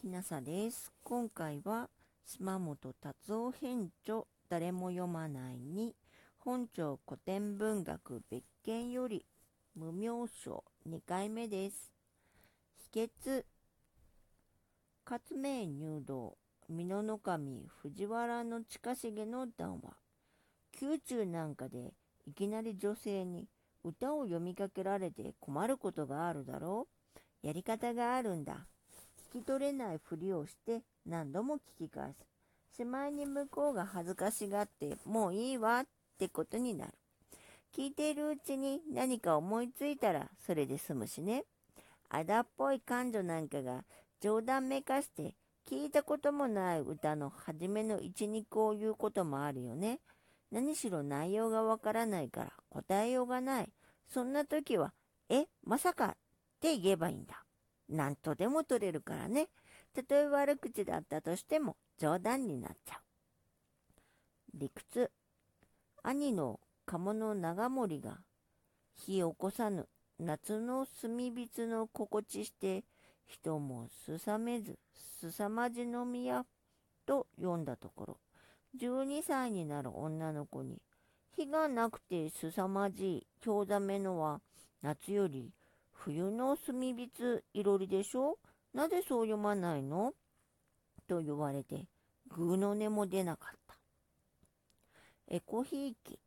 きなさです。今回は島本達夫編著誰も読まないに本庁古典文学別件より無名称2回目です。秘訣勝名入道美濃守藤原の近重の談話宮中なんかでいきなり女性に歌を読みかけられて困ることがあるだろうやり方があるんだ。聞き取れないふりをして何度も聞き返す。しまいに向こうが恥ずかしがってもういいわってことになる。聞いているうちに何か思いついたらそれで済むしね。あだっぽい感情なんかが冗談めかして聞いたこともない歌の初めの一二句を言うこともあるよね。何しろ内容がわからないから答えようがない。そんな時は、え、まさかって言えばいいんだ。何とでも取れるからね。たとえ悪口だったとしても冗談になっちゃう。理屈。兄の鴨の長森が火起こさぬ夏の炭火の心地して人もすさめずすさまじの宮と読んだところ12歳になる女の子に火がなくてすさまじい興ざめのは夏より冬の炭火いろりでしょ？なぜそう読まないの？と言われてぐの音も出なかった。エコひいき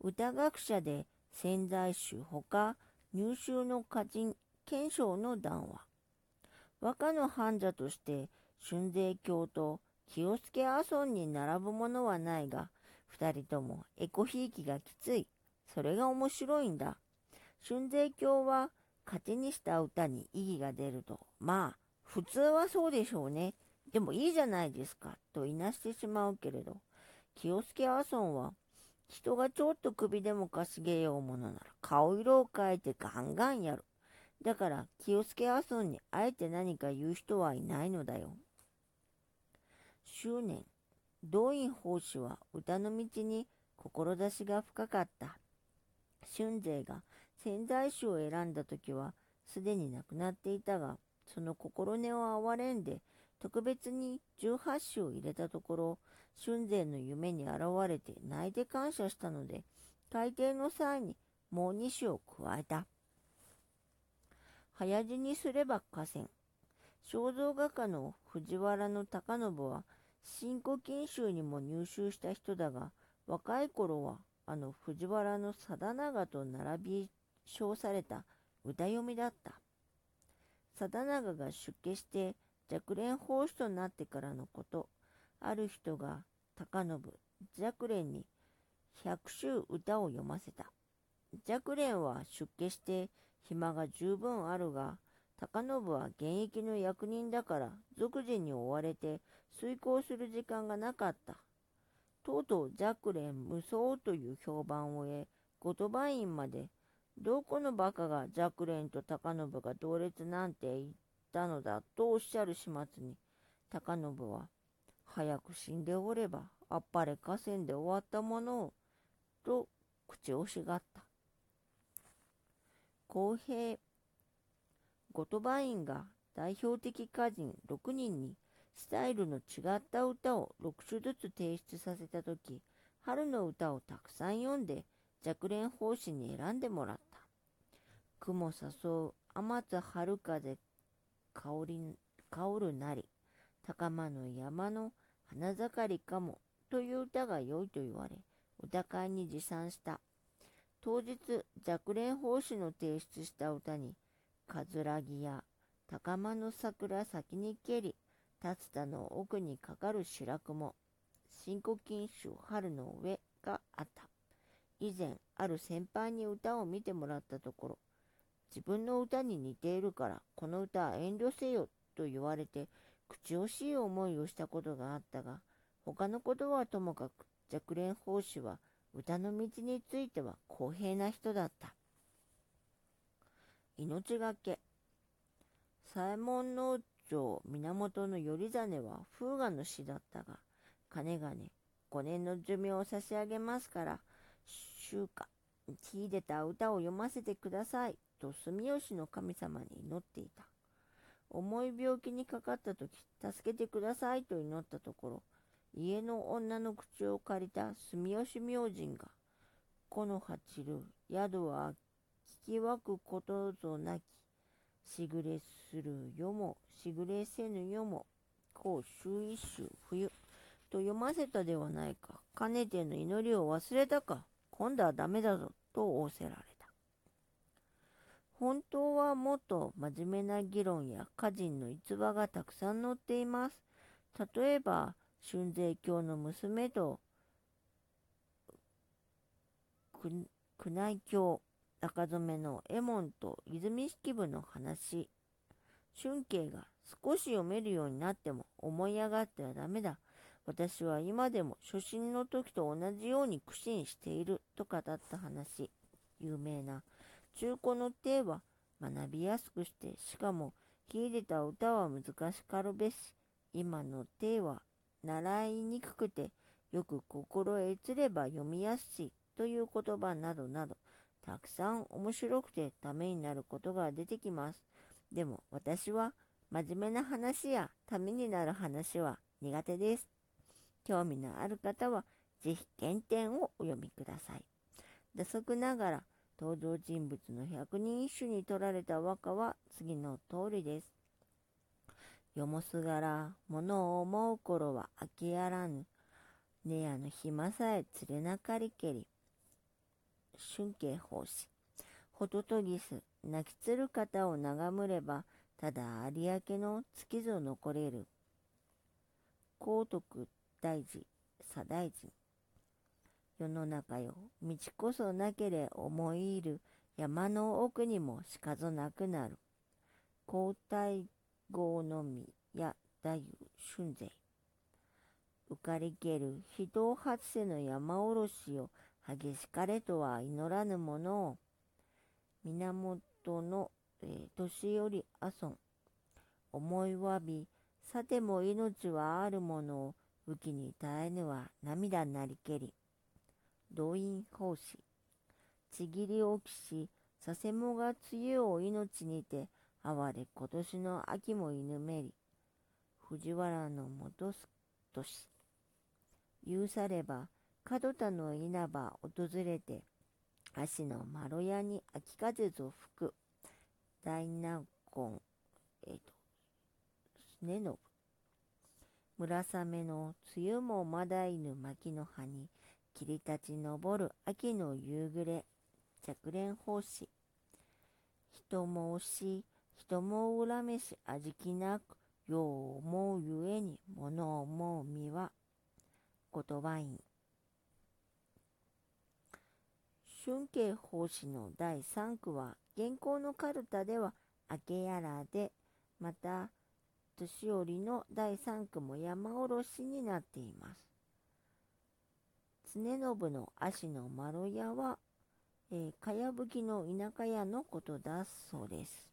歌学者で潜在集ほか入宗の歌人賢章の談話。和歌の患者として春税教と清助阿尊に並ぶものはないが二人ともエコひいきがきつい。それが面白いんだ。春税教は勝ちにした歌に意義が出るとまあ普通はそうでしょうねでもいいじゃないですかといなしてしまうけれど清助阿尊は人がちょっと首でもかしげようものなら顔色を変えてガンガンやる。だから清助阿尊にあえて何か言う人はいないのだよ。執念。動員法師は歌の道に志が深かった。春勢が潜在種を選んだ時はすでに亡くなっていたが、その心根を憐れんで特別に18種を入れたところ、春勢の夢に現れて泣いて感謝したので、大抵の際にもう2種を加えた。早死にすれば河川。肖像画家の藤原の高信は、新古今集にも入手した人だが、若い頃はあの藤原の貞長と並び称された歌読みだった。貞長が出家して若蓮法師となってからのこと、ある人が高信、若蓮に百首歌を読ませた。若蓮は出家して暇が十分あるが、高信は現役の役人だから俗人に追われて遂行する時間がなかった。とうとう若蓮無双という評判を得、後鳥羽院まで、どこの馬鹿が若蓮と高信が同列なんて言ったのだとおっしゃる始末に、高信は、早く死んでおれば、あっぱれ河川で終わったものを、と口をしがった。公平、後鳥羽院が代表的歌人6人にスタイルの違った歌を6種ずつ提出させたとき、春の歌をたくさん読んで若蓮法師に選んでもらった。雲誘う天津春風香り香るなり、高間の山の花盛りかもという歌が良いと言われ、歌会に持参した。当日、若蓮法師の提出した歌に、かずらぎや高間の桜先に蹴り、竜田の奥にかかる白雲、新古今集春の上があった。以前、ある先輩に歌を見てもらったところ、自分の歌に似ているから、この歌は遠慮せよと言われて、口惜しい思いをしたことがあったが、他のことはともかく、若蓮法師は歌の道については公平な人だった。命がけ。左衛門の長源頼実は風雅の死だったが、金がね、5年の寿命を差し上げますから、週か、秀でた歌を読ませてください、と住吉の神様に祈っていた。重い病気にかかった時、助けてくださいと祈ったところ、家の女の口を借りた住吉明神が、この八る宿は聞き分くことぞなき、しぐれするよも、しぐれせぬよも、こう週一週冬、と読ませたではないか。かねての祈りを忘れたか。今度はダメだぞ、と仰せられ。本当はもっと真面目な議論や歌人の逸話がたくさん載っています。例えば、春税教の娘と、宮内教、中染めの右衛門と泉式部の話。春慶が少し読めるようになっても思い上がってはダメだ。私は今でも初心の時と同じように苦心していると語った話。有名な中古の手は学びやすくして、しかも秀でた歌は難しかるべし、今の手は習いにくくて、よく心得つれば読みやすしという言葉などなど、たくさん面白くてためになることが出てきます。でも私は真面目な話やためになる話は苦手です。興味のある方はぜひ原点をお読みください。打足ながら登場人物の百人一首に取られた和歌は次の通りです。よもすがら、物を思う頃は飽きやらぬ。ねやの暇さえ連れなかりけり。春景奉仕。ホトトギス、泣きつる方を眺むれば、ただ有明の月ぞ残れる。高徳大事、左大臣。世の中よ、道こそなけれ思い入る山の奥にもしかぞなくなる。皇太后のみや太夫春勢。浮かりける人を初せの山おろしを激しかれとは祈らぬものを、源の、えー、年寄り阿尊。思いわび、さても命はあるものを雨季に耐えぬは涙なりけり。動員奉仕。ちぎりおきし、させもが梅雨を命にて、哀れ今年の秋も犬めり。藤原の元すとし。言うされば、門田の稲葉訪れて、足のまろやに秋風ぞ吹く。大納言、えっ、と、すねのぶ。村雨の梅雨もまだ犬巻の葉に、霧立ち昇る秋の夕暮れ、着連奉仕。人も押し、人も恨めし味気なく、よう思うゆえに物を思う身は、言葉院。春慶法師の第3句は、現行のカルタでは明けやらで、また、年寄りの第3句も山おろしになっています。常信の足の丸屋は、えー、かやぶきの田舎屋のことだそうです。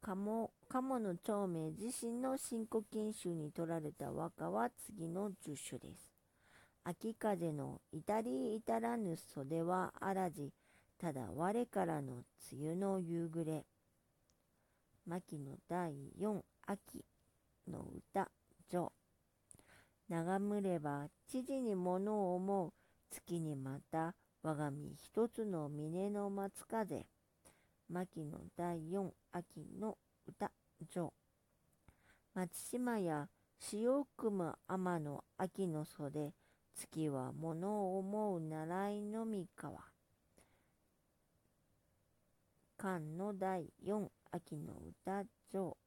鴨鴨の長明自身の新古今集に取られた和歌は次の10首です。秋風の至り至らぬ袖はあらじ、ただ我からの梅雨の夕暮れ。牧の第4秋の歌、上。眺むれば知事に物を思う。月にまた我が身一つの峰の松風。牧の第四秋の歌上松島や潮組む天の秋の袖。月は物を思う習いのみ川漢の第四秋の歌上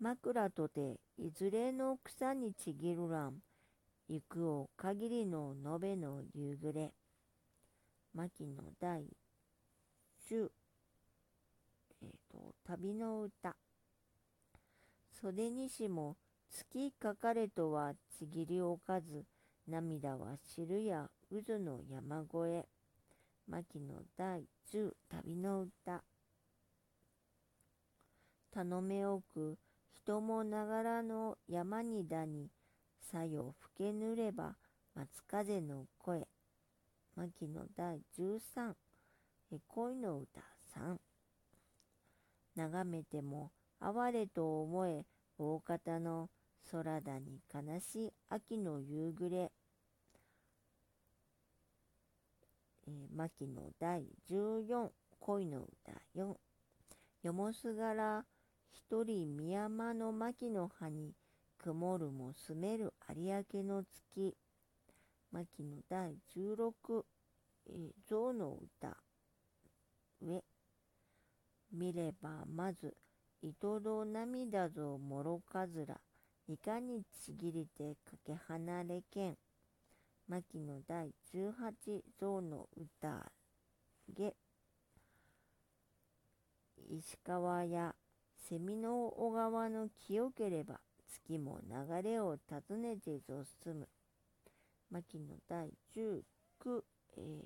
枕とていずれの草にちぎるらん。行くを限りの延べの夕暮れ。牧野第10、え、ー、と、旅の歌。袖にしも月かかれとはちぎりおかず、涙は汁や渦の山越え。牧野第10旅の歌。頼めおく人もながらの山にだに、さよ吹けぬれば松風の声。牧野第13、恋の歌3。眺めても哀れと思え大方の空だに悲しい秋の夕暮れ、えー、牧野第14恋の歌4よもすがら一人宮山の牧の葉に曇るも澄める有明の月。牧野第16、えー、象の歌上。見ればまず糸戸涙ぞもろかずらいかにちぎりてかけ離れけん。牧野第18象の歌げ石川や蝉の小川の清ければ月も流れを訪ねてぞ進む。牧野第19、えー、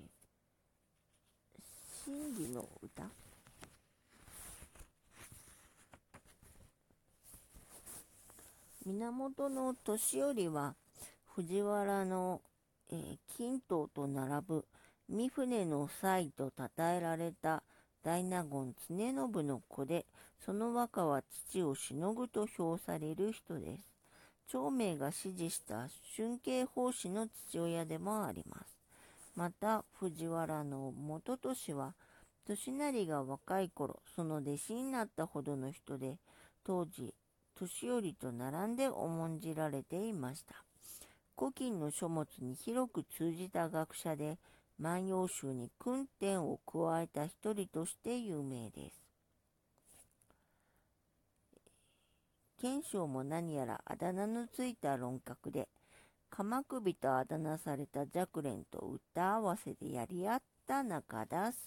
真理の歌。源の年寄りは藤原の、えー、金刀と並ぶ三船の際と称えられた大納言常信の子で、その和歌は父をしのぐと評される人です。長明が支持した春慶法師の父親でもあります。また、藤原の元俊は、利成が若い頃、その弟子になったほどの人で、当時、年寄りと並んで重んじられていました。古今の書物に広く通じた学者で、万葉集に訓点を加えた一人として有名です。賢章も何やらあだ名のついた論客で、鎌首とあだ名された若蓮と歌合わせでやり合った仲だそう